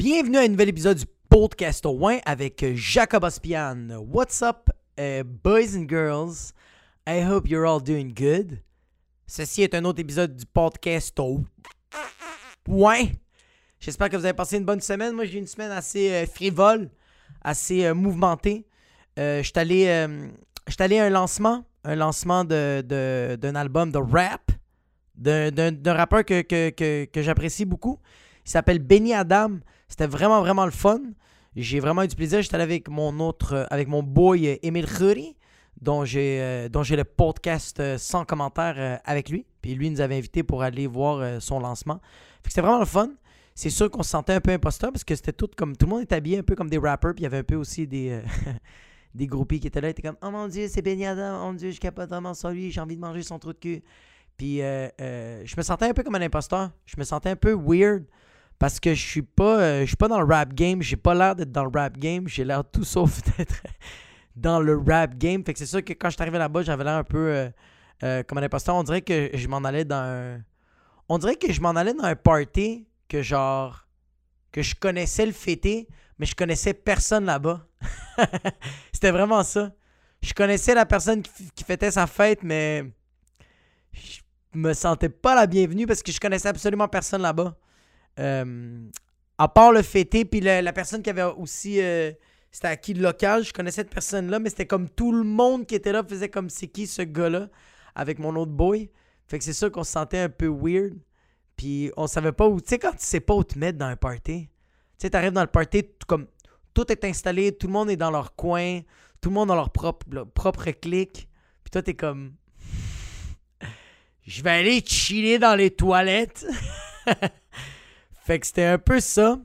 Bienvenue à un nouvel épisode du podcast au Win avec Jacob Ospian. What's up, uh, boys and girls? I hope you're all doing good. Ceci est un autre épisode du podcast au Win. J'espère que vous avez passé une bonne semaine. Moi, j'ai eu une semaine assez euh, frivole, assez euh, mouvementée. Euh, Je allé, euh, allé à un lancement, un lancement d'un album de rap, d'un, rappeur que j'apprécie beaucoup. Il s'appelle Benny Adam. C'était vraiment, vraiment le fun. J'ai vraiment eu du plaisir. J'étais allé avec mon autre, euh, avec mon boy euh, Emile Khoury, dont j'ai, euh, dont j'ai le podcast euh, sans commentaire euh, avec lui. Puis lui nous avait invités pour aller voir euh, son lancement. C'était vraiment le fun. C'est sûr qu'on se sentait un peu imposteur parce que c'était tout comme. Tout le monde était habillé un peu comme des rappers. Puis il y avait un peu aussi des. euh, des groupies qui étaient là, étaient comme Oh mon dieu, c'est Benny Adam, oh mon dieu, je capote vraiment sur lui, j'ai envie de manger son trou de cul. Puis euh, euh, je me sentais un peu comme un imposteur. Je me sentais un peu weird parce que je suis pas euh, je suis pas dans le rap game, j'ai pas l'air d'être dans le rap game, j'ai l'air tout sauf d'être dans le rap game. Fait que c'est sûr que quand je suis arrivé là-bas, j'avais l'air un peu euh, euh, comme un imposteur. On dirait que je m'en allais dans un on dirait que je m'en allais dans un party que genre que je connaissais le fêter, mais je connaissais personne là-bas. C'était vraiment ça. Je connaissais la personne qui, qui fêtait sa fête, mais je me sentais pas la bienvenue parce que je connaissais absolument personne là-bas. Euh, à part le fêter, puis la personne qui avait aussi. euh, c'était à qui le local, je connaissais cette personne-là, mais c'était comme tout le monde qui était là faisait comme c'est qui ce gars-là avec mon autre boy. Fait que c'est sûr qu'on se sentait un peu weird. Puis on savait pas où. Tu sais, quand tu sais pas où te mettre dans un party, tu sais, t'arrives dans le party, tout comme tout est installé, tout le monde est dans leur coin, tout le monde dans leur propre, propre clic. Puis toi, t'es comme. Je vais aller chiller dans les toilettes. fait que c'était un peu ça.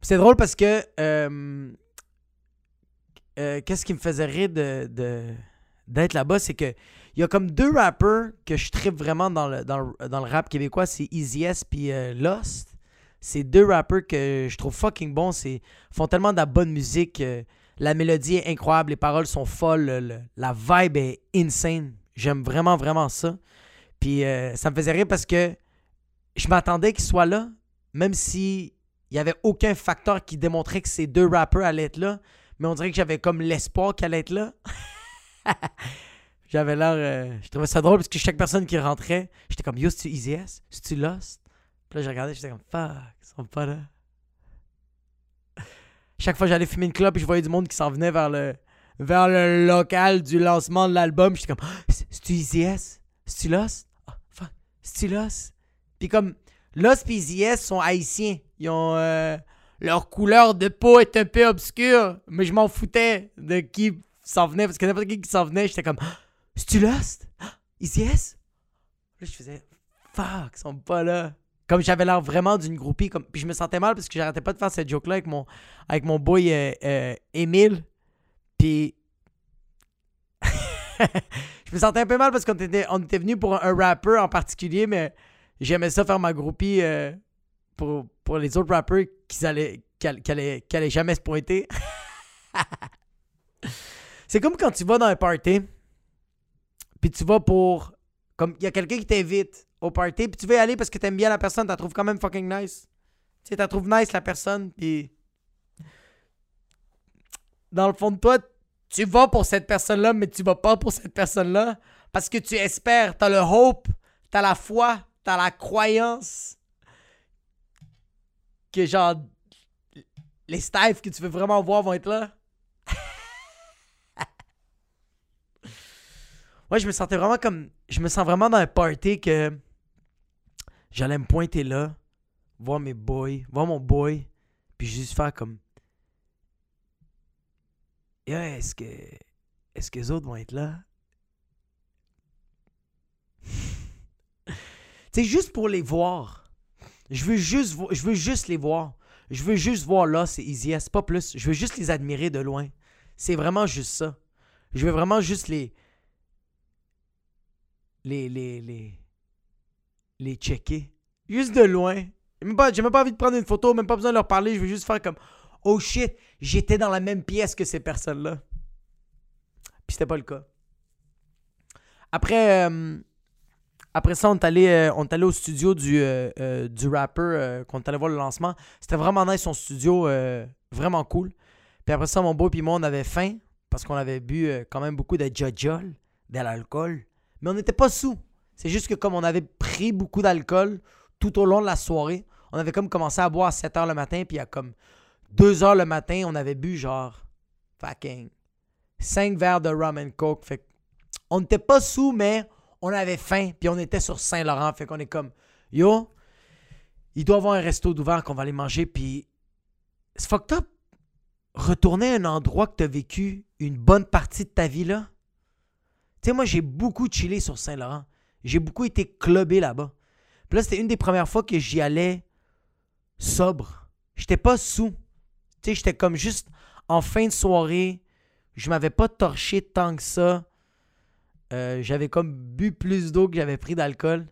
C'est drôle parce que. euh, euh, Qu'est-ce qui me faisait rire de, d'être là-bas, c'est que il y a comme deux rappers que je tripe vraiment dans le, rap québécois, c'est Easy S puis euh, Lost. C'est deux rappers que je trouve fucking bons. C'est font tellement de la bonne musique. la mélodie est incroyable, les paroles sont folles, le- le- la vibe est insane. J'aime vraiment, vraiment ça. Puis ça me faisait rire parce que je m'attendais qu'ils soient là, même si il n'y avait aucun facteur qui démontrait que ces deux rappers allaient être là. Mais on dirait que j'avais comme l'espoir qu'ils allaient être là. j'avais l'air. euh, je trouvais ça drôle parce que chaque personne qui rentrait, j'étais comme Yo, c'est-tu Easy S? C'est-tu Lost? Puis là, je regardais, j'étais comme Fuck, ils sont pas là. Chaque fois j'allais fumer une clope et je voyais du monde qui s'en venait vers le, vers le local du lancement de l'album, j'étais comme c'est- C'est-tu Easy S? C'est-tu Lost? Ah, fuck, c'est-tu Lost? Puis comme Lost et Easy S sont haïtiens. Ils ont. euh, leur couleur de peau est un peu obscure, mais je m'en foutais de qui s'en venait parce que n'importe qui qui s'en venait, j'étais comme C'est-tu Lost? Ah, Easy S? Là, je faisais Fuck, ils sont pas là. Comme j'avais l'air vraiment d'une groupie. Comme... Puis je me sentais mal parce que j'arrêtais pas de faire cette joke-là avec mon, avec mon boy euh, euh, Émile. Puis. je me sentais un peu mal parce qu'on était, on était venu pour un, un rappeur en particulier, mais j'aimais ça faire ma groupie euh, pour, pour les autres rappeurs qui allaient, jamais se pointer. C'est comme quand tu vas dans un party, puis tu vas pour. Comme il y a quelqu'un qui t'invite au party, puis tu veux y aller parce que t'aimes bien la personne, t'as trouves quand même fucking nice. Tu sais, t'as trouves nice la personne, puis. Dans le fond de toi, tu vas pour cette personne-là, mais tu vas pas pour cette personne-là parce que tu espères, t'as le hope, t'as la foi, t'as la croyance que genre les staffs que tu veux vraiment voir vont être là? Ouais, je me sentais vraiment comme. Je me sens vraiment dans un party que j'allais me pointer là, voir mes boys, voir mon boy, puis juste faire comme. Yeah, est-ce que. Est-ce que les autres vont être là? Sais, juste pour les voir. Je veux juste, je veux juste les voir. Je veux juste voir là, c'est Easy pas plus. Je veux juste les admirer de loin. C'est vraiment juste ça. Je veux vraiment juste les. Les. Les. Les. Les checker. Juste de loin. J'ai même, pas, même pas envie de prendre une photo, même pas besoin de leur parler. Je veux juste faire comme. Oh shit, j'étais dans la même pièce que ces personnes-là. Puis c'était pas le cas. Après. euh, Après ça, on est allé, euh, on est allé au studio du, euh, euh, du rapper euh, qu'on est allé voir le lancement. C'était vraiment nice son studio, vraiment cool. Puis après ça, mon beau et moi, on avait faim parce qu'on avait bu quand même beaucoup de jajol, de l'alcool. Mais on n'était pas sous. C'est juste que comme on avait pris beaucoup d'alcool tout au long de la soirée, on avait comme commencé à boire à 7 h le matin, puis à comme 2 h le matin, on avait bu genre fucking 5 verres de rum and coke. Fait on n'était pas sous, mais on avait faim, puis on était sur Saint-Laurent. Fait qu'on est comme, yo, il doit y avoir un resto d'ouvert qu'on va aller manger, puis c'est fucked up. Retourner à un endroit que tu as vécu une bonne partie de ta vie là. Tu sais, moi, j'ai beaucoup chillé sur Saint-Laurent. J'ai beaucoup été clubé là-bas. Puis là, c'était une des premières fois que j'y allais sobre. J'étais pas sous. Tu sais, j'étais comme juste en fin de soirée. Je m'avais pas torché tant que ça. Euh, j'avais comme bu plus d'eau que j'avais pris d'alcool.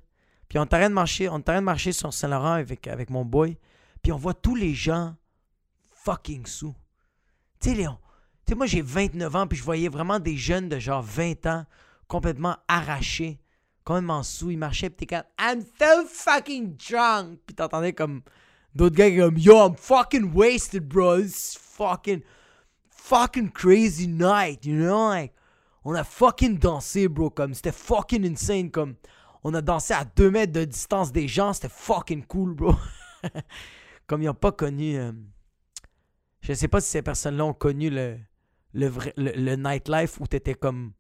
Puis on est de marcher, on de marcher sur Saint-Laurent avec, avec mon boy. Puis on voit tous les gens fucking sous. Tu sais, Léon, tu sais, moi j'ai 29 ans, puis je voyais vraiment des jeunes de genre 20 ans complètement arrachés, complètement sous. Ils marchaient, puis t'es comme I'm so fucking drunk. Puis t'entendais comme d'autres gars qui comme Yo, I'm fucking wasted, bro. This is fucking, fucking crazy night, you know? Like, on a fucking dansé, bro. Comme c'était fucking insane. Comme on a dansé à 2 mètres de distance des gens. C'était fucking cool, bro. comme ils n'ont pas connu. euh, je sais pas si ces personnes-là ont connu le, le, vrai, le, nightlife où t'étais comme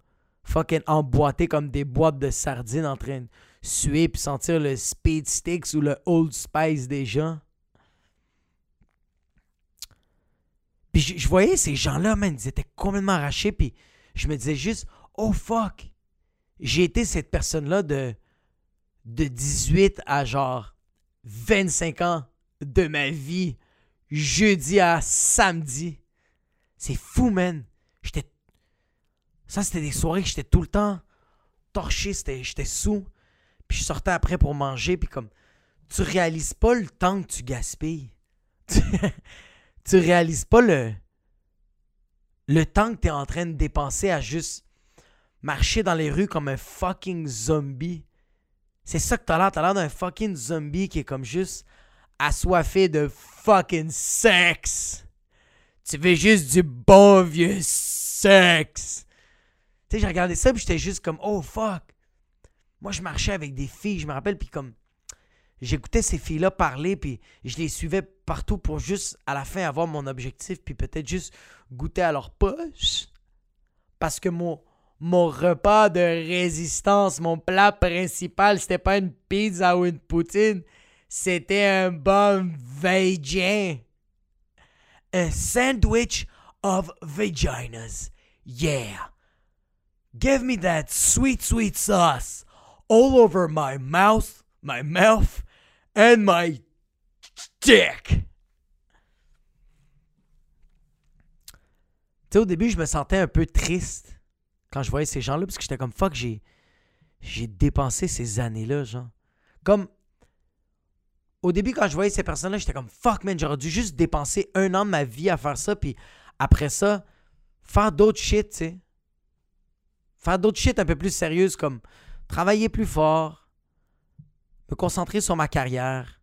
fucking emboîté comme des boîtes de sardines en train de suer puis sentir le speed sticks ou le old spice des gens. Puis je, je voyais ces gens-là, man, ils étaient complètement arrachés puis je me disais juste, oh fuck, j'ai été cette personne-là de, de 18 à genre 25 ans de ma vie, jeudi à samedi. C'est fou, man. J'étais. Ça, c'était des soirées que j'étais tout le temps torché, j'étais sous. Puis je sortais après pour manger, puis comme. Tu réalises pas le temps que tu gaspilles. tu réalises pas le. Le temps que t'es en train de dépenser à juste marcher dans les rues comme un fucking zombie. C'est ça que t'as l'air. T'as l'air d'un fucking zombie qui est comme juste assoiffé de fucking sexe. Tu veux juste du bon vieux sexe. Tu sais, j'ai regardé ça puis j'étais juste comme oh fuck. Moi, je marchais avec des filles, je me rappelle, puis comme j'écoutais ces filles-là parler, puis je les suivais partout pour juste à la fin avoir mon objectif, puis peut-être juste goûter à leur poche. Parce que mon, mon repas de résistance, mon plat principal, c'était pas une pizza ou une poutine, c'était un bon végien. A sandwich of vaginas. Yeah. Give me that sweet, sweet sauce all over my mouth, my mouth, and my dick. Tu sais, au début, je me sentais un peu triste quand je voyais ces gens-là, parce que j'étais comme fuck, j'ai, dépensé ces années-là, genre. Comme au début, quand je voyais ces personnes-là, j'étais comme fuck, man, j'aurais dû juste dépenser un an de ma vie à faire ça, puis après ça, faire d'autres shit, tu sais. Faire d'autres shit un peu plus sérieuses, comme travailler plus fort, me concentrer sur ma carrière,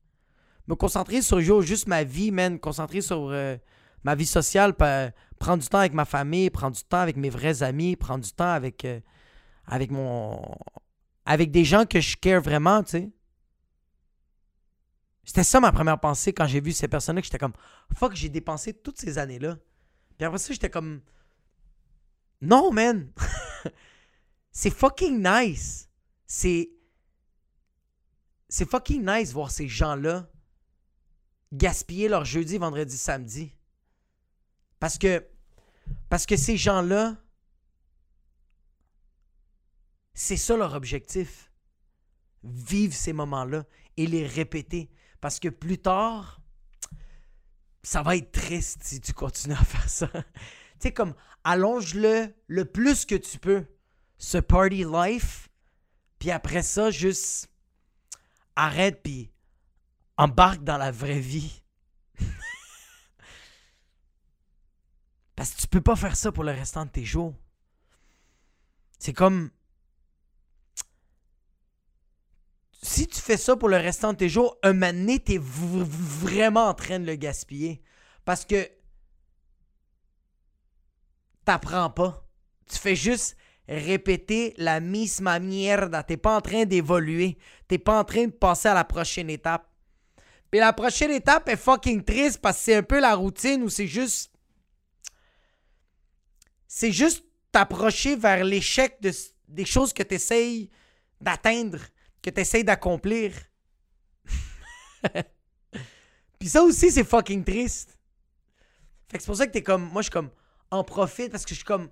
me concentrer sur juste ma vie, man, concentrer sur euh, ma vie sociale, prendre du temps avec ma famille, prendre du temps avec mes vrais amis, prendre du temps avec, euh, avec mon. avec des gens que je care vraiment, tu sais. C'était ça ma première pensée quand j'ai vu ces personnes-là, que j'étais comme fuck, j'ai dépensé toutes ces années-là. Puis après ça, j'étais comme non, man. c'est fucking nice. C'est c'est fucking nice voir ces gens-là gaspiller leur jeudi, vendredi, samedi. Parce que parce que ces gens-là c'est ça leur objectif. Vivre ces moments-là et les répéter parce que plus tard ça va être triste si tu continues à faire ça. tu sais comme allonge-le le plus que tu peux ce party life puis après ça juste arrête puis embarque dans la vraie vie. Parce que tu peux pas faire ça pour le restant de tes jours. C'est comme si tu fais ça pour le restant de tes jours, un moment donné, t'es vraiment en train de le gaspiller. Parce que t'apprends pas. Tu fais juste répéter la misma mierda. T'es pas en train d'évoluer. T'es pas en train de passer à la prochaine étape. Puis la prochaine étape est fucking triste parce que c'est un peu la routine où c'est juste. C'est juste t'approcher vers l'échec de, des choses que t'essayes d'atteindre, que t'essayes d'accomplir. Puis ça aussi, c'est fucking triste. Fait que c'est pour ça que t'es comme. Moi, je suis comme. En profite parce que je suis comme.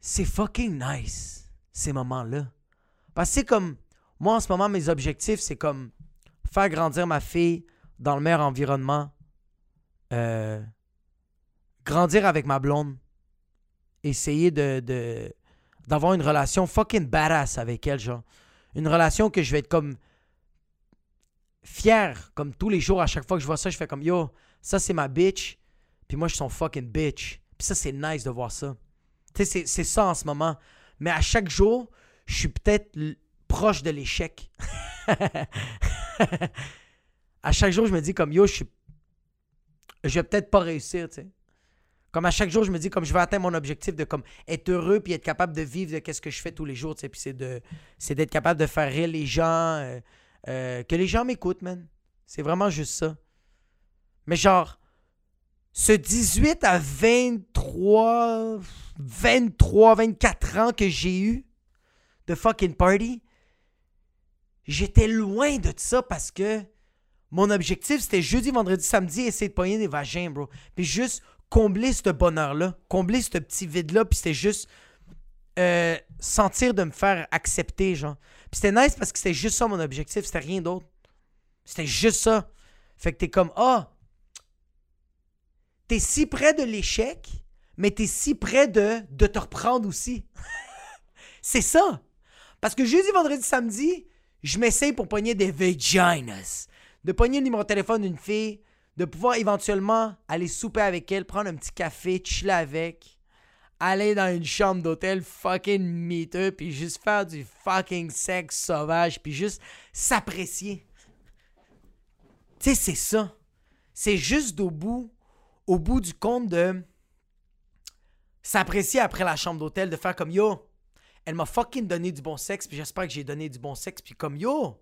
C'est fucking nice, ces moments-là. Parce que c'est comme. Moi, en ce moment, mes objectifs, c'est comme. Faire grandir ma fille dans le meilleur environnement. Euh, grandir avec ma blonde. Essayer de. d'avoir une relation fucking badass avec elle, genre. Une relation que je vais être comme fier, comme tous les jours, à chaque fois que je vois ça, je fais comme yo, ça c'est ma bitch, puis moi je suis son fucking bitch. Puis ça c'est nice de voir ça. C'est- ça en ce moment. Mais à chaque jour, je suis peut-être proche de l'échec. à chaque jour, je me dis comme yo, je suis. Je vais peut-être pas réussir, tu. Comme à chaque jour, je me dis comme je vais atteindre mon objectif de comme être heureux puis être capable de vivre de qu'est-ce que je fais tous les jours, tu sais. Puis c'est de c'est d'être capable de faire rire les gens, euh, euh, que les gens m'écoutent, man. C'est vraiment juste ça. Mais genre, ce 18 à 23, 23, 24 ans que j'ai eu de fucking party, j'étais loin de ça parce que mon objectif, c'était jeudi, vendredi, samedi, essayer de pogner des vagins, bro. Puis juste combler ce bonheur-là, combler ce petit vide-là, puis c'était juste euh, sentir de me faire accepter, genre. Puis c'était nice parce que c'était juste ça mon objectif, c'était rien d'autre. C'était juste ça. Fait que t'es comme, ah, t'es si près de l'échec, mais t'es si près de, de te reprendre aussi. C'est ça. Parce que jeudi, vendredi, samedi, je m'essaye pour pogner des vaginas. De pogner le numéro de téléphone d'une fille, de pouvoir éventuellement aller souper avec elle, prendre un petit café, chiller avec, aller dans une chambre d'hôtel fucking miteux, puis juste faire du fucking sexe sauvage, puis juste s'apprécier. Tu sais, c'est ça. C'est juste au bout, au bout du compte de s'apprécier après la chambre d'hôtel, de faire comme yo, elle m'a fucking donné du bon sexe, puis j'espère que j'ai donné du bon sexe, puis comme yo,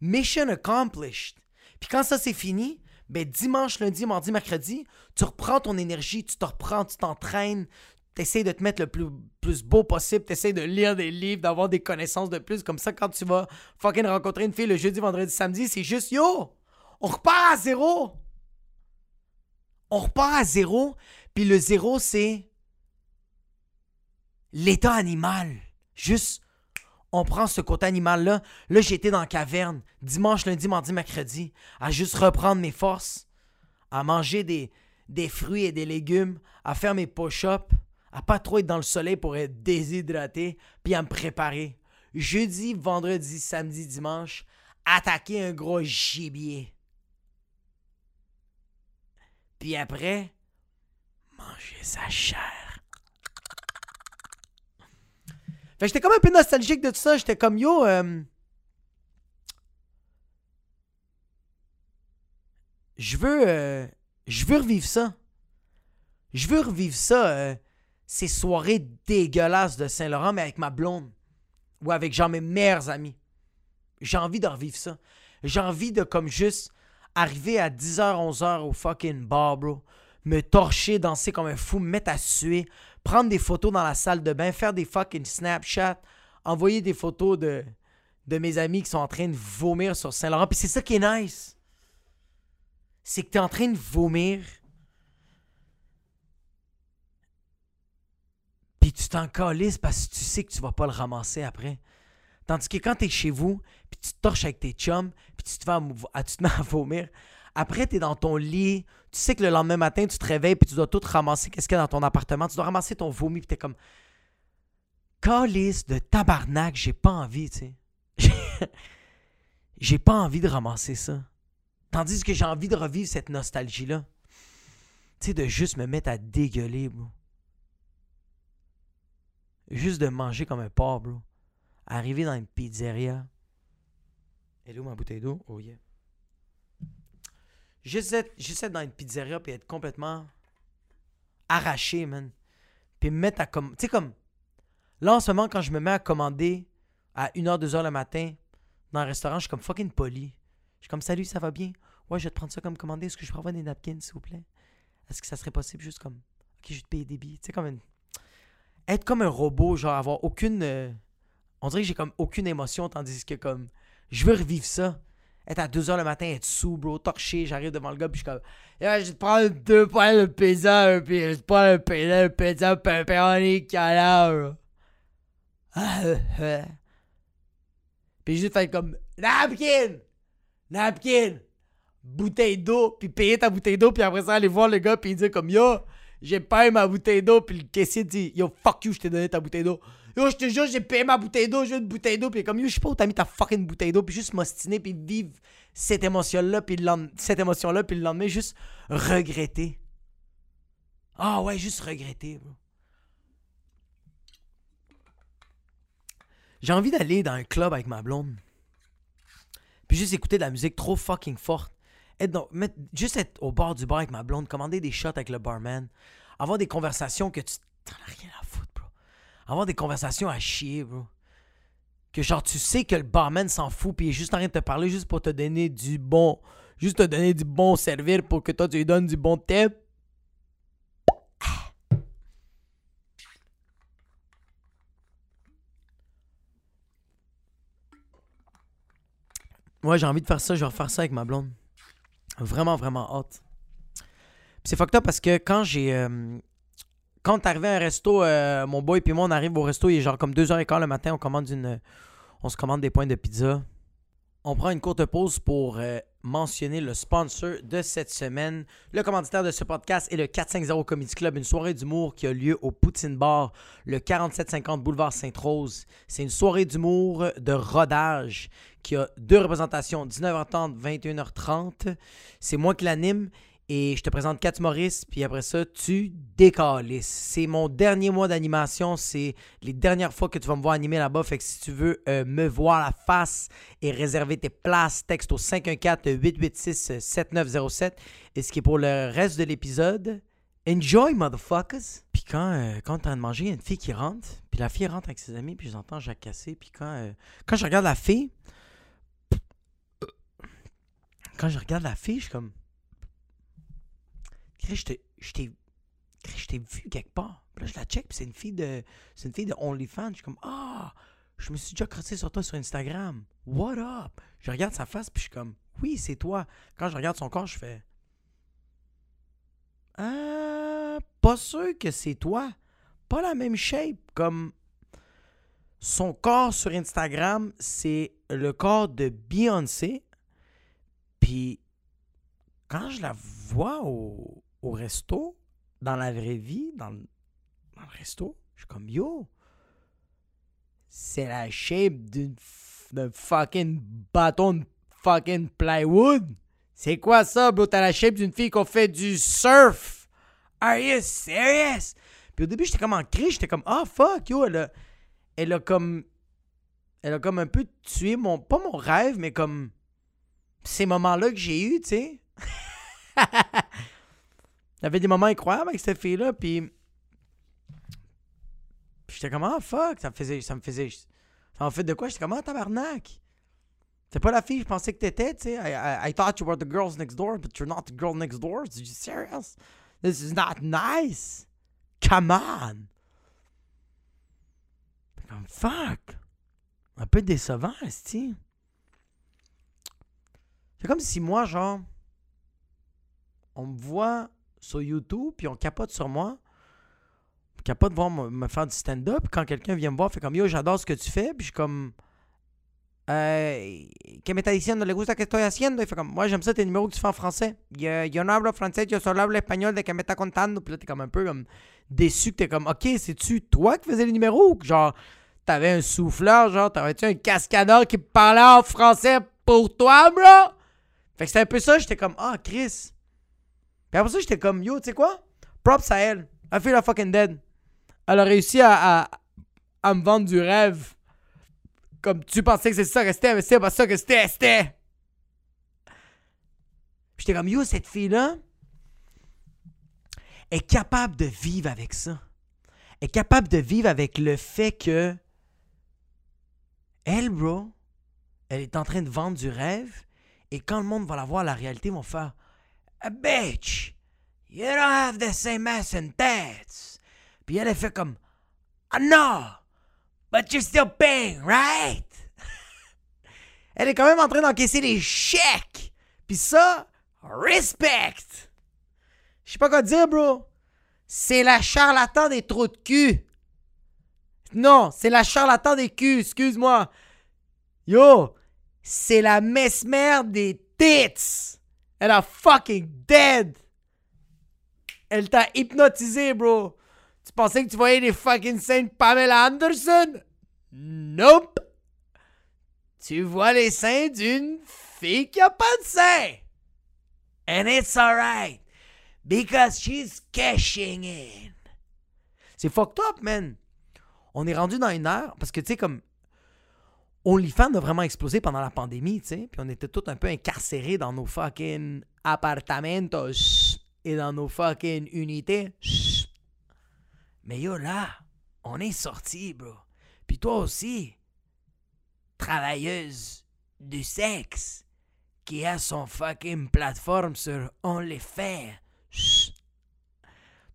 mission accomplished. Puis quand ça c'est fini, ben dimanche, lundi, mardi, mercredi, tu reprends ton énergie, tu te reprends, tu t'entraînes, tu essaies de te mettre le plus, plus beau possible, tu essaies de lire des livres, d'avoir des connaissances de plus. Comme ça, quand tu vas fucking rencontrer une fille le jeudi, vendredi, samedi, c'est juste yo, on repart à zéro. On repart à zéro, puis le zéro, c'est l'état animal. Juste, on prend ce côté animal-là. Là, j'étais dans la caverne, dimanche, lundi, mardi, mercredi, à juste reprendre mes forces, à manger des, des fruits et des légumes, à faire mes push-ups, à pas trop être dans le soleil pour être déshydraté, puis à me préparer. Jeudi, vendredi, samedi, dimanche, attaquer un gros gibier. Puis après, manger sa chair. Fait j'étais comme un peu nostalgique de tout ça. J'étais comme yo. euh, je veux. euh, veux revivre ça. Je veux revivre ça. euh, ces soirées dégueulasses de Saint-Laurent, mais avec ma blonde. Ou avec genre mes meilleurs amis. J'ai envie de revivre ça. J'ai envie de comme juste arriver à 10h, 11h au fucking bar, bro. Me torcher, danser comme un fou, me mettre à suer, prendre des photos dans la salle de bain, faire des fucking Snapchat, envoyer des photos de, mes amis qui sont en train de vomir sur Saint-Laurent. Puis c'est ça qui est nice. C'est que t'es en train de vomir. Puis tu t'en calisses parce que tu sais que tu vas pas le ramasser après. Tandis que quand t'es chez vous, puis tu te torches avec tes chums, puis tu te, fais à tu mets à vomir, après t'es dans ton lit, tu sais que le lendemain matin, tu te réveilles, puis tu dois tout ramasser, qu'est-ce qu'il y a dans ton appartement, tu dois ramasser ton vomi, puis t'es comme... Calice de tabarnak, j'ai pas envie, tu sais. j'ai pas envie de ramasser ça. Tandis que j'ai envie de revivre cette nostalgie-là. Tu sais, de juste me mettre à dégueuler, bro. Juste de manger comme un porc, bro. Arriver dans une pizzeria. Où ma bouteille d'eau? Oh yeah. J'essaie j'essaie dans une pizzeria puis être complètement arraché, man. Puis me mettre à comme. Tu sais, comme. Là, en ce moment, quand je me mets à commander à 1h, 2h le matin dans un restaurant, je suis comme fucking poli. Je suis comme salut, ça va bien? Ouais, je vais te prendre ça comme commandé. Est-ce que je peux avoir des napkins, s'il vous plaît? Est-ce que ça serait possible juste comme. Ok, je vais te payer des billets? Tu sais, comme une. Être comme un robot, genre avoir aucune. euh, On dirait que j'ai comme aucune émotion, tandis que comme. Je veux revivre ça. Être à 2h le matin, être sous, bro, torché, j'arrive devant le gars, puis je suis comme. Yeah, je te prendre deux points de pizza, puis je te prendre un pizza, un pizza, pepperoni, calard. Puis juste faire comme. Napkin! Napkin! Bouteille d'eau, puis payer ta bouteille d'eau, puis après ça, aller voir le gars, puis dire comme Yo, j'ai payé ma bouteille d'eau, puis le caissier dit Yo, fuck you, je t'ai donné ta bouteille d'eau. Yo, je te jure, j'ai payé ma bouteille d'eau, veux une bouteille d'eau, puis comme Yo, je sais pas où t'as mis ta fucking bouteille d'eau, puis juste m'ostiner, puis vivre cette émotion-là, puis cette émotion-là, puis le lendemain, juste regretter. Ah ouais, juste regretter, bro. J'ai envie d'aller dans un club avec ma blonde. Puis juste écouter de la musique trop fucking forte. Être dans- mettre- juste être au bord du bar avec ma blonde, commander des shots avec le barman. Avoir des conversations que tu t'en as rien à bro. Avoir des conversations à chier, bro. Que genre tu sais que le barman s'en fout puis il est juste en train de te parler juste pour te donner du bon. Juste te donner du bon servir pour que toi tu lui donnes du bon tip. Ouais, j'ai envie de faire ça, je vais refaire ça avec ma blonde. Vraiment, vraiment hâte. C'est fucked up parce que quand j'ai. euh, quand arrivé à un resto, euh, mon boy puis moi, on arrive au resto, il est genre comme 2h15 le matin, on commande une. On se commande des points de pizza. On prend une courte pause pour euh, mentionner le sponsor de cette semaine. Le commanditaire de ce podcast est le 450 Comedy Club, une soirée d'humour qui a lieu au Poutine Bar, le 4750 Boulevard Sainte-Rose. C'est une soirée d'humour de rodage qui a deux représentations, 19h30, 21h30. C'est moi qui l'anime et je te présente quatre Maurice, puis après ça, tu décalisses. C'est mon dernier mois d'animation, c'est les dernières fois que tu vas me voir animer là-bas. Fait que si tu veux euh, me voir la face et réserver tes places, texte au 514-886-7907. Et ce qui est pour le reste de l'épisode, enjoy, motherfuckers! Puis quand, euh, quand t'es en train de manger, il y a une fille qui rentre, puis la fille rentre avec ses amis, puis j'entends Jacques Cassé, puis quand, euh, quand je regarde la fille, quand je regarde la fille, je suis comme. Je t'ai- je t'ai vu quelque part. Là, je la check, puis c'est une fille de. C'est une fille de OnlyFans. Je suis comme Ah! Je me suis déjà crossé sur toi sur Instagram. What up? Je regarde sa face, puis je suis comme Oui, c'est toi. Quand je regarde son corps, je fais Ah, pas sûr que c'est toi. Pas la même shape. Comme son corps sur Instagram, c'est le corps de Beyoncé. Puis quand je la vois au, au resto, dans la vraie vie, dans, le- dans le resto, je suis comme yo. C'est la shape d'un fucking bâton de fucking plywood. C'est quoi ça, bro? T'as la shape d'une fille qui a fait du surf. Are you serious? Puis au début, j'étais comme en crise. J'étais comme, ah fuck, yo, elle a, elle a comme. Elle a comme un peu tué mon. Pas mon rêve, mais comme. Ces moments-là que j'ai eu, tu sais. Il y avait des moments incroyables avec cette fille-là, puis. puis j'étais comme, ah fuck, ça me faisait. Ça me faisait. M'a fait de quoi? J'étais comme, ah tabarnak. C'est pas la fille je pensais que t'étais, tu sais. I, I, thought you were the girls next door, but you're not the girl next door. Serious? This is not nice. Come on. Comme, fuck. Un peu décevant, esti. C'est comme si moi, genre, on me voit sur YouTube, puis on capote sur moi. Capote voir me, faire du stand-up. Quand quelqu'un vient me voir, fait comme Yo, j'adore ce que tu fais. Puis je suis comme. ¿Qué me está diciendo? ¿Le gusta que estoy haciendo? Il fait comme, moi j'aime ça tes numéros que tu fais en français. Yo, yo no hablo français, yo solo hablo espagnol de que me está contando. Puis là, t'es comme un peu comme déçu que t'es comme, ok, c'est-tu toi qui faisais les numéros? Ou genre, t'avais un souffleur, genre, t'avais-tu un cascadeur qui parlait en français pour toi, bro? Fait que c'était un peu ça, j'étais comme, ah, Chris. Puis après ça, j'étais comme, yo, tu sais quoi? Props à elle. I feel a fucking dead. Elle a réussi à, à, à me vendre du rêve. Comme tu pensais que c'est ça que c'était, mais c'est pas ça que c'était, c'était. J'étais comme, yo, cette fille-là est capable de vivre avec ça. Est capable de vivre avec le fait que elle, bro, elle est en train de vendre du rêve et quand le monde va la voir, la réalité, ils vont faire A bitch, you don't have the same ass and tats. Puis elle, elle fait comme Ah non, but you're still paying, right? elle est quand même en train d'encaisser les chèques. Puis ça, respect. Je sais pas quoi dire, bro. C'est la charlatan des trous de cul. Non, c'est la charlatan des culs, excuse-moi. Yo, c'est la mesmer des tits. Elle a fucking dead. Elle t'a hypnotisé, bro. Tu pensais que tu voyais les fucking seins Pamela Anderson? Nope. Tu vois les seins d'une fille qui a pas de seins. And it's alright. Because she's cashing in. C'est fucked up, man. On est rendu dans une heure parce que, tu sais, comme. OnlyFans a vraiment explosé pendant la pandémie, tu sais. Puis on était tous un peu incarcérés dans nos fucking appartamentos et dans nos fucking unités. Mais yo, là, on est sortis, bro. Puis toi aussi, travailleuse du sexe qui a son fucking plateforme sur OnlyFans.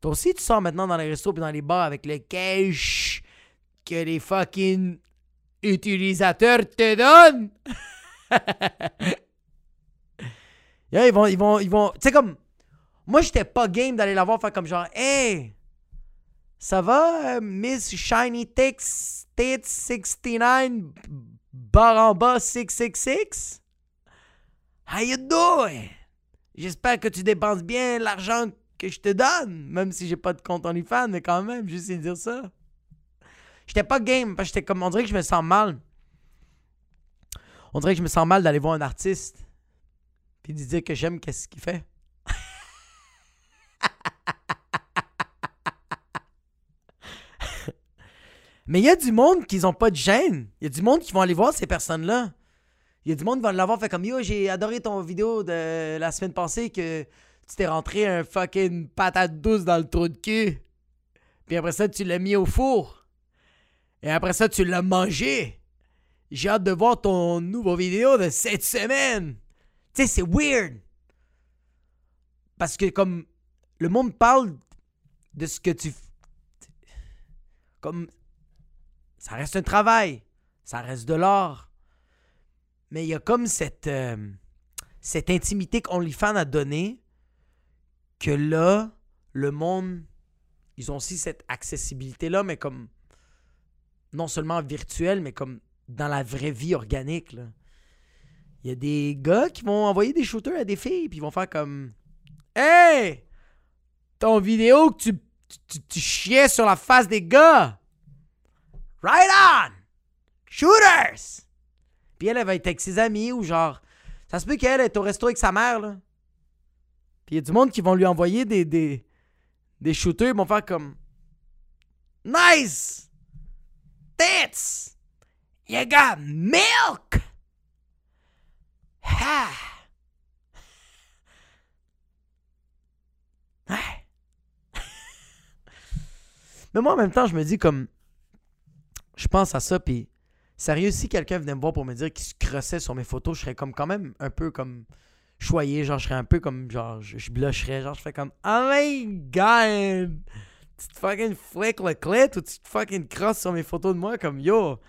Toi aussi, tu sors maintenant dans les restos et dans les bars avec le cash que les fucking utilisateurs te donnent. ils vont, ils vont, ils vont. Tu sais, comme. Moi, j'étais pas game d'aller la voir faire comme genre, hey, ça va, euh, Miss Shiny Tits, Tits 69, bar en bas 666? How you doing? J'espère que tu dépenses bien l'argent que je te donne, même si j'ai pas de compte OnlyFans, mais quand même, juste dire ça. J'étais pas game, parce que j'étais comme, on dirait que je me sens mal. On dirait que je me sens mal d'aller voir un artiste, puis de dire que j'aime qu'est-ce qu'il fait. Mais il y a du monde qui n'ont pas de gêne. Il y a du monde qui vont aller voir ces personnes-là. Il y a du monde qui va l'avoir fait comme Yo, j'ai adoré ton vidéo de la semaine passée que tu t'es rentré un fucking patate douce dans le trou de cul. Puis après ça, tu l'as mis au four. Et après ça, tu l'as mangé. J'ai hâte de voir ton nouveau vidéo de cette semaine. Tu sais, c'est weird. Parce que comme le monde parle de ce que tu... Comme... Ça reste un travail. Ça reste de l'art. Mais il y a comme cette, euh, cette intimité qu'OnlyFans a donnée que là, le monde, ils ont aussi cette accessibilité-là, mais comme non seulement virtuelle, mais comme dans la vraie vie organique. Là. Il y a des gars qui vont envoyer des shooters à des filles, puis ils vont faire comme Hey! Ton vidéo que tu, tu, tu chiais sur la face des gars! Right on! Shooters! Puis elle, elle va être avec ses amis ou genre. Ça se peut qu'elle est au resto avec sa mère, là. Puis il y a du monde qui vont lui envoyer des, des, des shooters. Ils vont faire comme. Nice! Tits! You got milk! Ha! Mais moi, en même temps, je me dis comme. Je pense à ça, puis Sérieux, si quelqu'un venait me voir pour me dire qu'il se crossait sur mes photos, je serais comme quand même un peu comme choyé, genre je serais un peu comme genre je, je blucherais, genre je fais comme Oh my god! Tu te fucking flick le clit ou tu te fucking crosses sur mes photos de moi comme yo!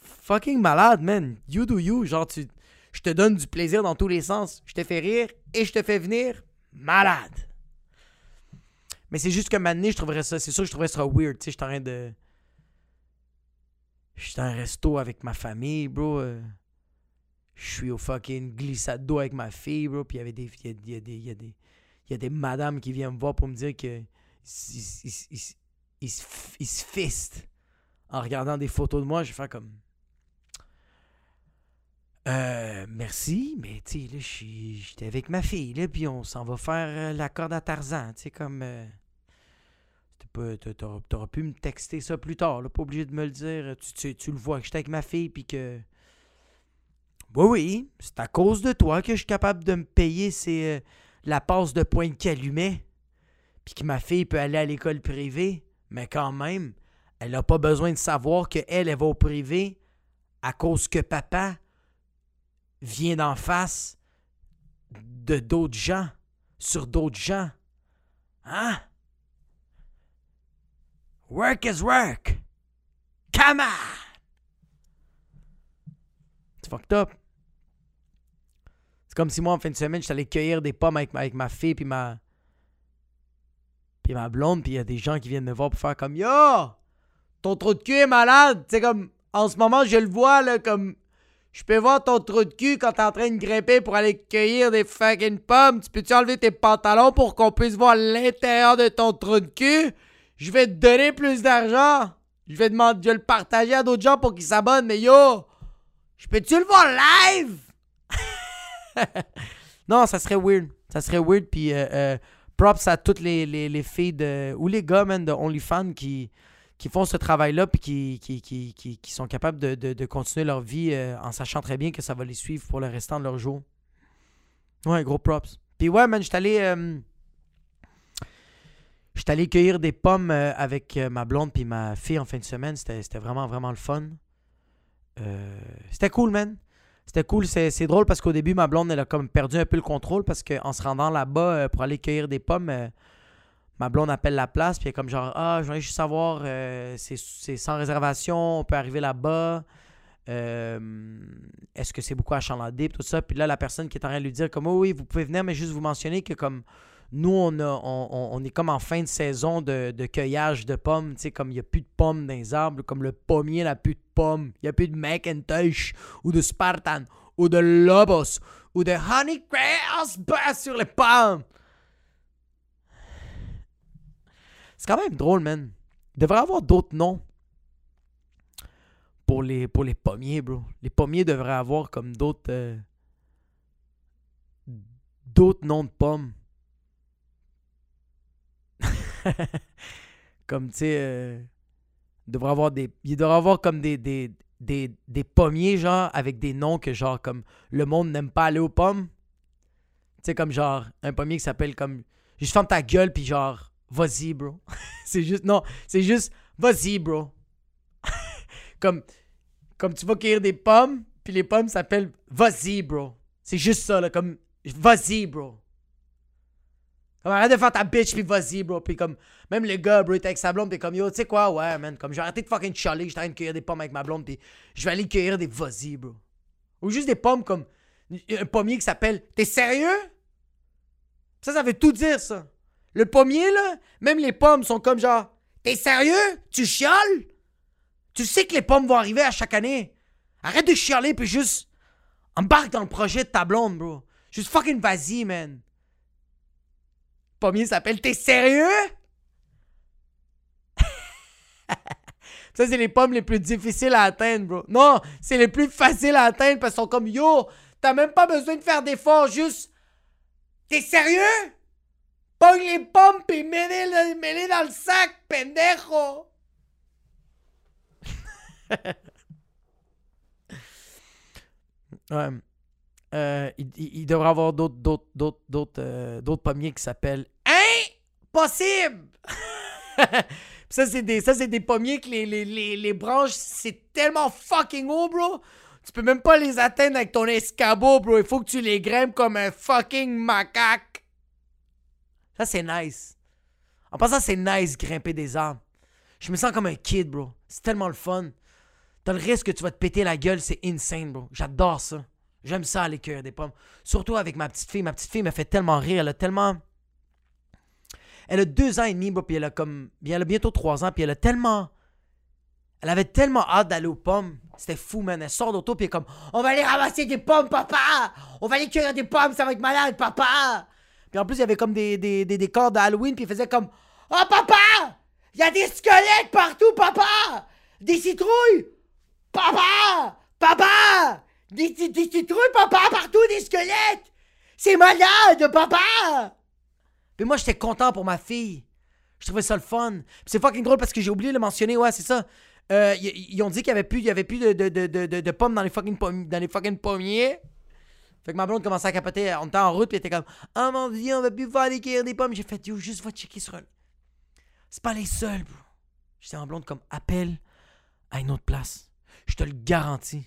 Fucking malade, man! You do you, genre tu. Je te donne du plaisir dans tous les sens. Je te fais rire et je te fais venir malade. Mais c'est juste que maintenant, je trouverais ça. C'est sûr que je trouverais ça weird. Tu sais, je suis en train de je suis dans un resto avec ma famille, bro. Euh, je suis au fucking glissade d'eau avec ma fille, bro. Puis il y avait des. Il y a, des. Il y a des. Y a des madames qui viennent me voir pour me dire que. Ils, se fistent en regardant des photos de moi. Je faire comme. Euh, merci, mais tu sais, là, j'étais avec ma fille, là, puis on s'en va faire euh, la corde à Tarzan, tu sais, comme. Euh, T'aurais pu me texter ça plus tard, là, pas obligé de me le dire. Tu, tu, le vois que j'étais avec ma fille, puis que. Oui, oui, c'est à cause de toi que je suis capable de me payer c'est la passe de pointe calumet, puis que ma fille peut aller à l'école privée. Mais quand même, elle n'a pas besoin de savoir qu'elle, elle va au privé à cause que papa vient d'en face de d'autres gens, sur d'autres gens. Hein? Work is work. Come on! C'est fucked up. C'est comme si moi, en fin de semaine, j'étais allé cueillir des pommes avec ma, avec fille puis ma. Puis ma blonde, puis il y a des gens qui viennent me voir pour faire comme Yo! Ton trou de cul est malade! Sais, comme. En ce moment, je le vois, là, comme. Je peux voir ton trou de cul quand t'es en train de grimper pour aller cueillir des fucking pommes. Tu peux-tu enlever tes pantalons pour qu'on puisse voir l'intérieur de ton trou de cul? Je vais te donner plus d'argent. Je vais demander, vais le partager à d'autres gens pour qu'ils s'abonnent. Mais yo, je peux-tu le voir live? non, ça serait weird. Ça serait weird. Puis euh, euh, props à toutes les, les, filles de, ou les gars, man, de OnlyFans qui, qui font ce travail-là puis qui, qui, qui, qui, sont capables de, de, continuer leur vie euh, en sachant très bien que ça va les suivre pour le restant de leur jour. Ouais, gros props. Puis ouais, man, j'étais allé. Euh, j'étais allé cueillir des pommes euh, avec ma blonde puis ma fille en fin de semaine. C'était vraiment, vraiment le fun. C'était cool, man. C'était cool. C'est drôle parce qu'au début, ma blonde, elle a comme perdu un peu le contrôle parce qu'en se rendant là-bas pour aller cueillir des pommes ma blonde appelle la place, puis elle est comme genre, ah, je voudrais juste savoir, euh, c'est sans réservation, on peut arriver là-bas. Euh, est-ce que c'est beaucoup achalandé, tout ça. Puis là, la personne qui est en train de lui dire, comme, oh oui, vous pouvez venir, mais juste vous mentionner que comme nous, on, a, on, est comme en fin de saison de, cueillage de pommes, tu sais, comme il n'y a plus de pommes dans les arbres, comme le pommier n'a plus de pommes, il n'y a plus de Macintosh ou de Spartan ou de Lobos ou de Honeycrisp sur les pommes. C'est quand même drôle, man. Il devrait avoir d'autres noms pour les, pour les pommiers, bro. Les pommiers devraient avoir comme d'autres. Euh, d'autres noms de pommes. comme, tu sais. Euh, il devrait avoir avoir comme des pommiers, genre, avec des noms que, genre, comme le monde n'aime pas aller aux pommes. Tu sais, comme genre, un pommier qui s'appelle comme. Juste ferme ta gueule, puis genre vas-y, bro. c'est juste, non, c'est juste, vas-y, bro. comme, comme tu vas cueillir des pommes, puis les pommes s'appellent vas-y, bro. C'est juste ça, là, comme, vas-y, bro. Arrête de faire ta bitch, puis vas-y, bro. Puis comme, même le gars, bro, il était avec sa blonde, puis comme, yo, tu sais quoi, ouais, man, comme, j'ai arrêté de fucking chialer, j'étais en train de cueillir des pommes avec ma blonde, puis je vais aller cueillir des vas-y, bro. Ou juste des pommes comme, un pommier qui s'appelle, t'es sérieux? Ça, ça veut tout dire, ça. Le pommier, là, même les pommes sont comme genre T'es sérieux? Tu chioles? Tu sais que les pommes vont arriver à chaque année. Arrête de chialer puis juste embarque dans le projet de ta blonde, bro. Juste fucking vas-y, man. Pommier s'appelle T'es sérieux? Ça, c'est les pommes les plus difficiles à atteindre, bro. Non, c'est les plus faciles à atteindre parce qu'elles sont comme Yo, t'as même pas besoin de faire d'efforts, juste. T'es sérieux? Pogne les pommes et mets-les dans le sac, pendejo! ouais. Euh, il, il, devrait avoir d'autres d'autres d'autres d'autres euh, d'autres pommiers qui s'appellent Impossible! ça c'est des ça c'est des pommiers que les, les, les, les branches c'est tellement fucking haut bro. Tu peux même pas les atteindre avec ton escabeau bro, il faut que tu les grimpes comme un fucking macaque. Ça, c'est nice. En passant, c'est nice grimper des arbres. Je me sens comme un kid, bro. C'est tellement le fun. T'as le risque que tu vas te péter la gueule, c'est insane, bro. J'adore ça. J'aime ça aller cueillir des pommes. Surtout avec ma petite fille. Ma petite fille me fait tellement rire. Elle a tellement. Elle a deux ans et demi, puis elle a comme. Elle a bientôt trois ans, puis elle a tellement. Elle avait tellement hâte d'aller aux pommes. C'était fou, man. Elle sort d'auto, puis elle est comme On va aller ramasser des pommes, papa On va aller cueillir des pommes, ça va être malade, papa puis en plus, il y avait comme des, des, des décors d'Halloween, puis il faisait comme Oh papa! Il y a des squelettes partout, papa! Des citrouilles! Papa! Papa! Des, des, citrouilles, papa, partout, des squelettes! C'est malade, papa! Puis moi, j'étais content pour ma fille. Je trouvais ça le fun. C'est fucking drôle parce que j'ai oublié de le mentionner. Ouais, c'est ça. Euh, ils, ont dit qu'il y avait plus, avait plus de, pommes dans les fucking, pom- dans les fucking pommiers. Fait que ma blonde commençait à capoter. On était en route, puis elle était comme Ah mon dieu, on va plus faire des des pommes. J'ai fait Yo, juste va checker sur un. C'est pas les seuls, bro. J'étais en blonde comme appelle à une autre place. Je te le garantis.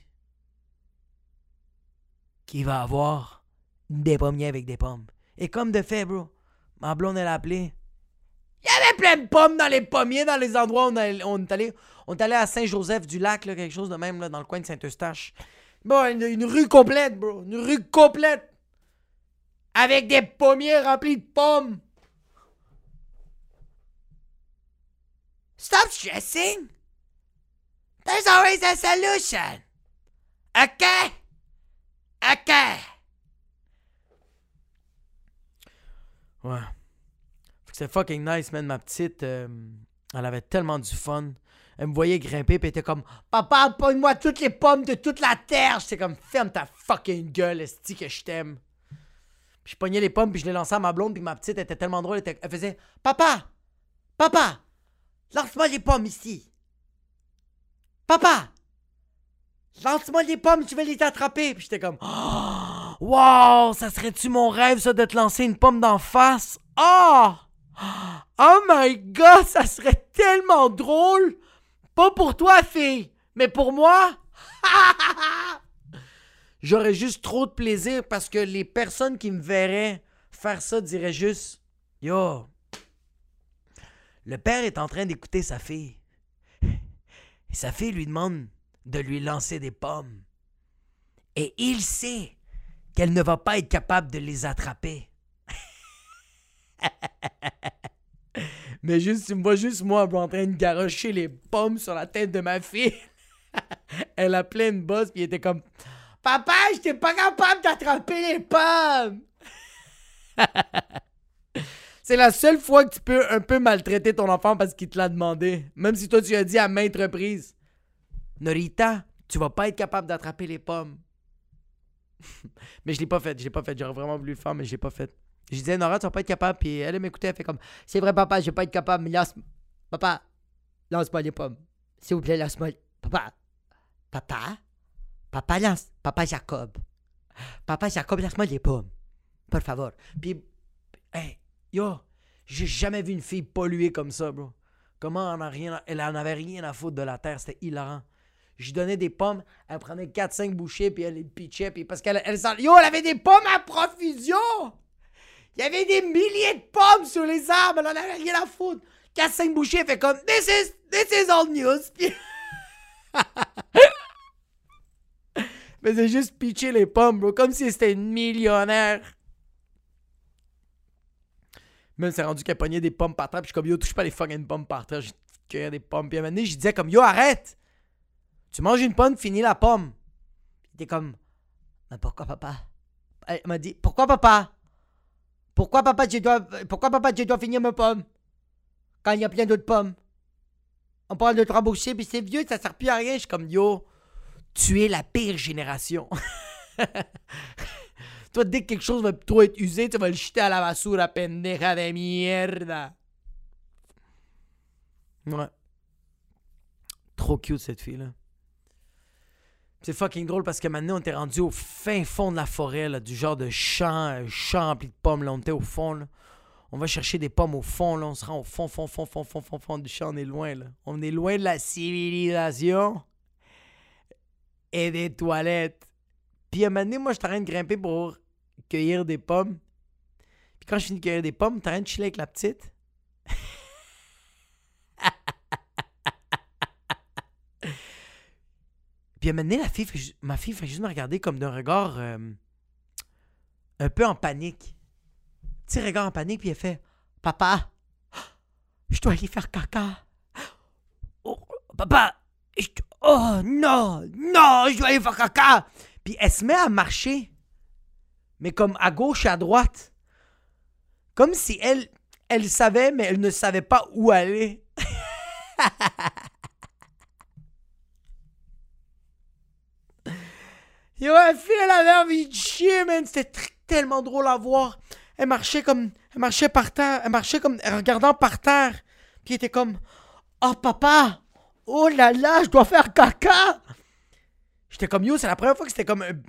Qu'il va avoir des pommiers avec des pommes. Et comme de fait, bro, ma blonde, elle a appelé. Il y avait plein de pommes dans les pommiers, dans les endroits où on, est allé. On est allé à Saint-Joseph-du-Lac, quelque chose de même, dans le coin de Saint-Eustache. Bon, une, une rue complète, bro. Une rue complète. Avec des pommiers remplis de pommes. Stop stressing. There's always a solution. Okay? Okay. Ouais. C'était fucking nice, man. Ma petite, euh, elle avait tellement du fun. Elle me voyait grimper, puis elle était comme Papa, pogne-moi toutes les pommes de toute la terre. J'étais comme Ferme ta fucking gueule, esti que je t'aime. Puis je pognais les pommes, puis je les lançais à ma blonde, puis ma petite était tellement drôle. Elle faisait Papa, papa, lance-moi les pommes ici. Papa, lance-moi les pommes, je vais les attraper. Puis j'étais comme Oh, Wow, ça serait-tu mon rêve, ça, de te lancer une pomme d'en face? Oh! Oh my god, ça serait tellement drôle! Pas pour toi, fille, mais pour moi? J'aurais juste trop de plaisir parce que les personnes qui me verraient faire ça diraient juste Yo, le père est en train d'écouter sa fille. Et sa fille lui demande de lui lancer des pommes. Et il sait qu'elle ne va pas être capable de les attraper. Mais juste, tu me vois juste moi en train de garocher les pommes sur la tête de ma fille. Elle a plein de boss, puis était comme Papa, j'étais pas capable d'attraper les pommes. C'est la seule fois que tu peux un peu maltraiter ton enfant parce qu'il te l'a demandé. Même si toi tu as dit à maintes reprises Norita, tu vas pas être capable d'attraper les pommes. mais je l'ai pas fait, je l'ai pas fait. J'aurais vraiment voulu le faire, mais je l'ai pas fait. Je disais, Nora, tu vas pas être capable. Puis elle m'écoutait, elle fait comme, c'est vrai, papa, je vais pas être capable, mais lance. Papa, lance-moi les pommes. S'il vous plaît, lance-moi. Papa, papa, papa, lance. Papa Jacob. Papa Jacob, lance-moi les pommes. Por favor. Puis, hey, yo, j'ai jamais vu une fille polluée comme ça, bro. Comment en, a rien, elle en avait rien à foutre de la terre, c'était hilarant. Je donnais des pommes, elle prenait 4-5 bouchées, puis elle les pitchait, puis parce qu'elle elle, Yo, elle avait des pommes à profusion! Il y avait des milliers de pommes sur les arbres, elle en avait rien à foutre. 4-5 bouchées, elle fait comme This is, this is old news. Puis- Mais c'est juste pitcher les pommes, bro, comme si c'était une millionnaire. Même c'est rendu qu'elle pognait des pommes par terre, puis je suis comme Yo, touche pas les fucking pommes par terre, je cueillir des pommes. Puis à un moment donné, je disais comme Yo, arrête! Tu manges une pomme, finis la pomme. Il était comme Mais pourquoi papa? Elle m'a dit Pourquoi papa? Pourquoi papa je dois pourquoi papa dois finir ma pomme? Quand il y a plein d'autres pommes. On parle de trois bouchées, puis c'est vieux, ça sert plus à rien. Je suis comme Yo, tu es la pire génération. Toi, dès que quelque chose va trop être usé, tu vas le jeter à la basura, pendeja de mierda. Ouais. Trop cute cette fille-là. C'est fucking drôle parce que maintenant on était rendu au fin fond de la forêt, là, du genre de champ, euh, champ rempli de pommes. Là. On était au fond. On va chercher des pommes au fond. Là. On se rend au fond, fond, fond, fond, fond, fond, fond du champ. On est loin. Là. On est loin de la civilisation et des toilettes. Puis à un moment donné, moi, je suis de grimper pour cueillir des pommes. Puis quand je finis de cueillir des pommes, je suis en train de chiller avec la petite. Puis à un la fille ma fille fait juste me regarder comme d'un regard euh, un peu en panique. Petit regard en panique, puis elle fait Papa, je dois aller faire caca. Oh, papa, oh non, non, je dois aller faire caca. Puis elle se met à marcher, mais comme à gauche et à droite. Comme si elle, elle savait, mais elle ne savait pas où aller. Yo, la elle avait envie de chier, man. C'était tellement drôle à voir. elle marchait comme. Elle marchait par terre. Elle marchait comme. Regardant par terre. Puis elle était comme. Oh papa! Oh là là, je dois faire caca! J'étais comme yo, c'est la première fois que c'était comme. un-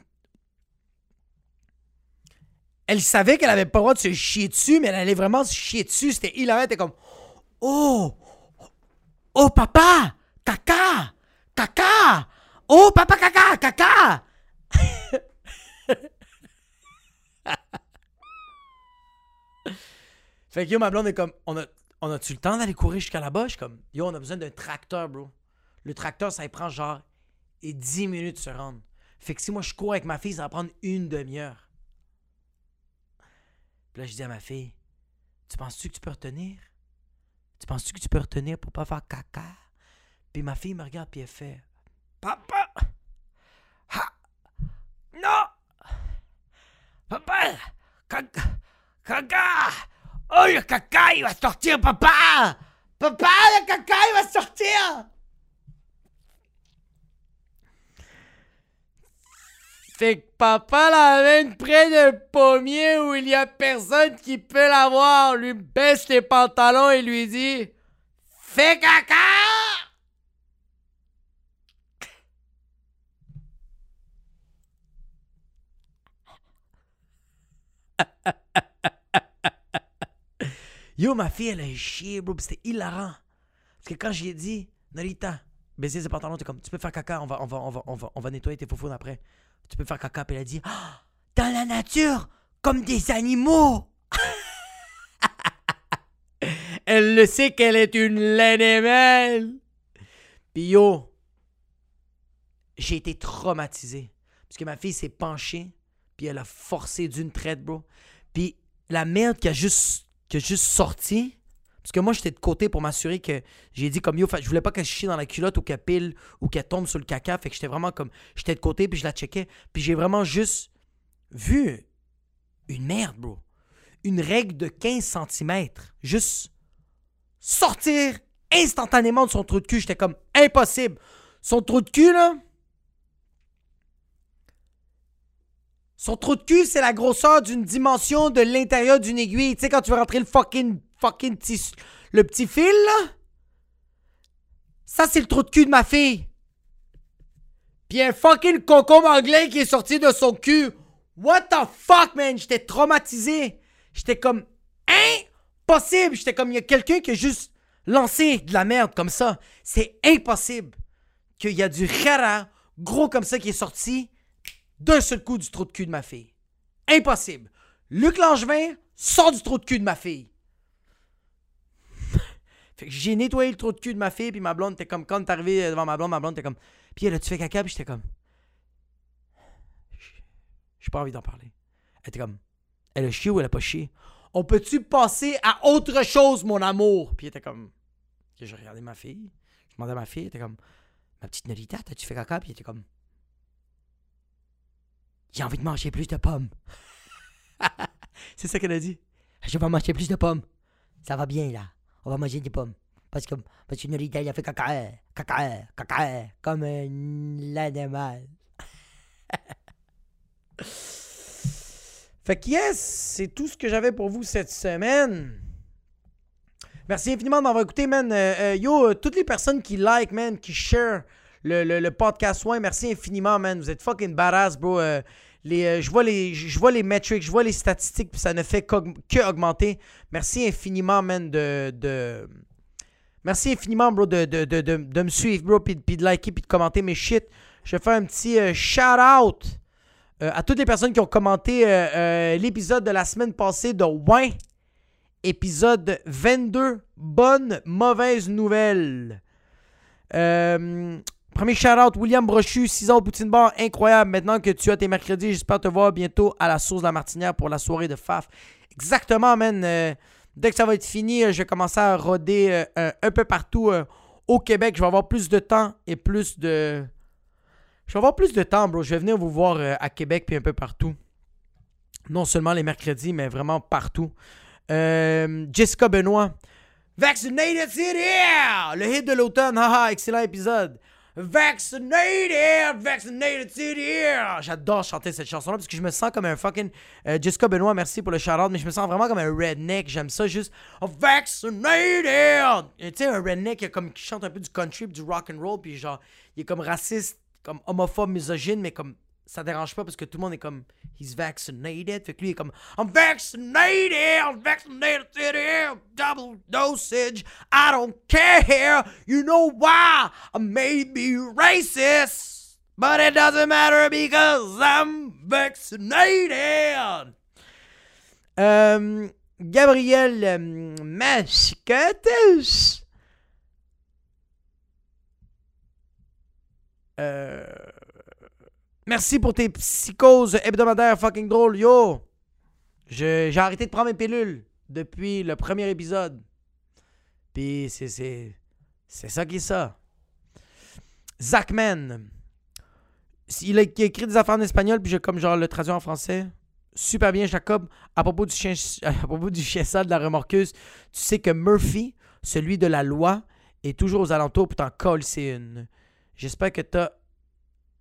Elle savait qu'elle avait pas le droit de se chier dessus, mais elle allait vraiment se chier dessus. C'était hilarant. Elle était comme. Oh! Oh papa! Caca! Caca! Oh papa caca! Caca! Fait que yo, ma blonde est comme, on a, on a-tu le temps d'aller courir jusqu'à là-bas? Je suis comme, yo, on a besoin d'un tracteur, bro. Le tracteur, ça y prend genre et 10 minutes de se rendre. Fait que si moi je cours avec ma fille, ça va prendre une demi-heure. Puis là, je dis à ma fille, tu penses-tu que tu peux retenir? Tu penses-tu que tu peux retenir pour pas faire caca? Puis ma fille me regarde, puis elle fait, Papa! Ha! Non! Papa! Caca! Caca! Oh, le caca, il va sortir, papa! Papa, le caca, il va sortir! Fait que papa l'amène près d'un pommier où il y a personne qui peut l'avoir. Lui baisse les pantalons et lui dit Fais caca! Yo, ma fille, elle a chié, bro. C'était hilarant. Parce que quand j'ai dit, Narita, baisser ses pantalons, t'es comme, tu peux faire caca, on va, on va, on va, on va, on va nettoyer tes foufounes après. Tu peux faire caca. Puis elle a dit, Ah, dans la nature, comme des animaux. elle le sait qu'elle est une laine Puis yo, j'ai été traumatisé. Parce que ma fille s'est penchée, puis elle a forcé d'une traite, bro. Puis la merde qui a juste, qui a juste sorti, parce que moi, j'étais de côté pour m'assurer que j'ai dit comme yo, je voulais pas qu'elle chie dans la culotte ou qu'elle pile ou qu'elle tombe sur le caca. Fait que j'étais vraiment comme, j'étais de côté, puis je la checkais. Puis j'ai vraiment juste vu une merde, bro. Une règle de 15 cm. Juste sortir instantanément de son trou de cul. J'étais comme, impossible. Son trou de cul, là, Son trou de cul, c'est la grosseur d'une dimension de l'intérieur d'une aiguille. Tu sais, quand tu veux rentrer le fucking, fucking petit, le petit fil, là? Ça, c'est le trou de cul de ma fille. Puis un fucking concombre anglais qui est sorti de son cul. What the fuck, man? J'étais traumatisé. J'étais comme, impossible. J'étais comme, il y a quelqu'un qui a juste lancé de la merde comme ça. C'est impossible qu'il y a du rara gros comme ça qui est sorti d'un seul coup du trou de cul de ma fille. Impossible. Luc Langevin sort du trou de cul de ma fille. fait que j'ai nettoyé le trou de cul de ma fille, puis ma blonde était comme, quand t'es arrivé devant ma blonde, ma blonde était comme, puis elle a-tu fait caca, puis j'étais comme, j'ai pas envie d'en parler. Elle était comme, elle a chié ou elle a pas chié? On peut-tu passer à autre chose, mon amour? Puis elle était comme, j'ai regardé ma fille, je demandais à ma fille, elle était comme, ma petite Nolita, t'as-tu fait caca? Puis elle était comme, j'ai envie de manger plus de pommes. c'est ça qu'elle a dit. Je vais manger plus de pommes. Ça va bien, là. On va manger des pommes. Parce que, parce que Norita, il a fait caca, caca, caca, comme un animal. fait que yes, c'est tout ce que j'avais pour vous cette semaine. Merci infiniment de m'avoir écouté, man. Euh, euh, yo, euh, toutes les personnes qui like, man, qui share le, le, le podcast Soin, merci infiniment, man. Vous êtes fucking badass, bro. Euh, les, euh, je, vois les, je vois les metrics, je vois les statistiques, puis ça ne fait qu'aug- que augmenter. Merci infiniment, man, de... de... Merci infiniment, bro, de, de, de, de, me suivre, bro, puis, de liker, puis de commenter mes shit. Je faire un petit euh, shout-out à toutes les personnes qui ont commenté l'épisode de la semaine passée de Ouin. Épisode 22. Bonne, mauvaise nouvelle. Premier shout-out, William Brochu, 6 ans au Poutine. Incroyable. Maintenant que tu as tes mercredis, j'espère te voir bientôt à la sauce de la martinière pour la soirée de Faf. Exactement, man. Euh, dès que ça va être fini, euh, je vais commencer à roder euh, un, peu partout au Québec. Je vais avoir plus de temps et plus de. Je vais avoir plus de temps, bro. Je vais venir vous voir à Québec puis un peu partout. Non seulement les mercredis, mais vraiment partout. Jessica Benoît. Vaccinated City! Le hit de l'automne. Haha, excellent épisode. Vaccinated, vaccinated city. J'adore chanter cette chanson-là parce que je me sens comme un fucking euh, Jessica Benoit. Merci pour le shout-out, mais je me sens vraiment comme un redneck. J'aime ça juste. Oh, vaccinated. Tu sais, un redneck qui chante un peu du country, du rock and roll, puis genre, il est comme raciste, comme homophobe, misogyne, mais comme ça dérange pas parce que tout le monde est comme he's vaccinated. Fait que lui il est comme I'm vaccinated, I'm vaccinated, double dosage. I don't care. You know why? I may be racist, but it doesn't matter because I'm vaccinated. Euh, Gabriel um, euh, Mascatus. Euh Merci pour tes psychoses hebdomadaires fucking drôles, yo! J'ai arrêté de prendre mes pilules depuis le premier épisode. Puis c'est. C'est ça qui est ça. Zachman. Il a, écrit des affaires en espagnol, puis j'ai comme genre le traduit en français. Super bien, Jacob. À propos du chien, à propos du chien de la remorqueuse, tu sais que Murphy, celui de la loi, est toujours aux alentours pour t'en coller une. J'espère que t'as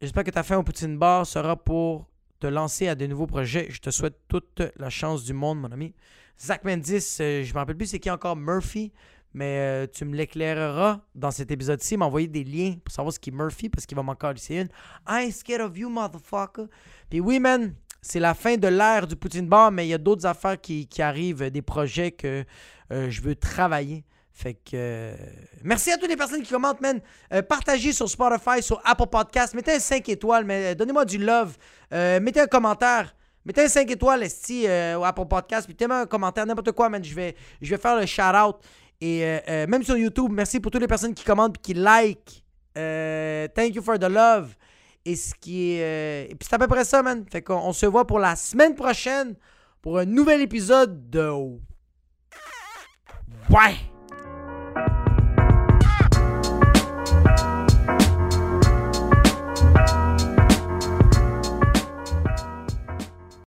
J'espère que ta fin au Poutine Bar sera pour te lancer à de nouveaux projets. Je te souhaite toute la chance du monde, mon ami. Zach Mendis, euh, je ne me rappelle plus c'est qui encore Murphy, mais euh, tu me l'éclaireras dans cet épisode-ci. M'envoyer des liens pour savoir ce qui est Murphy parce qu'il va m'encore ici une. I'm scared of you, motherfucker. Puis oui, man, c'est la fin de l'ère du Poutine Bar, mais il y a d'autres affaires qui, arrivent, des projets que euh, je veux travailler. Fait que. Euh, merci à toutes les personnes qui commentent, man. Euh, partagez sur Spotify, sur Apple Podcast. Mettez un 5 étoiles, mais euh, donnez-moi du love. mettez un commentaire. Mettez un 5 étoiles, Esti, au Apple Podcast. Puis mettez un commentaire, n'importe quoi, man. Je vais, je vais faire le shout-out. Et même sur YouTube, merci pour toutes les personnes qui commentent et qui like. thank you for the love. Et ce qui et puis c'est à peu près ça, man. Fait qu'on se voit pour la semaine prochaine pour un nouvel épisode de. Ouais!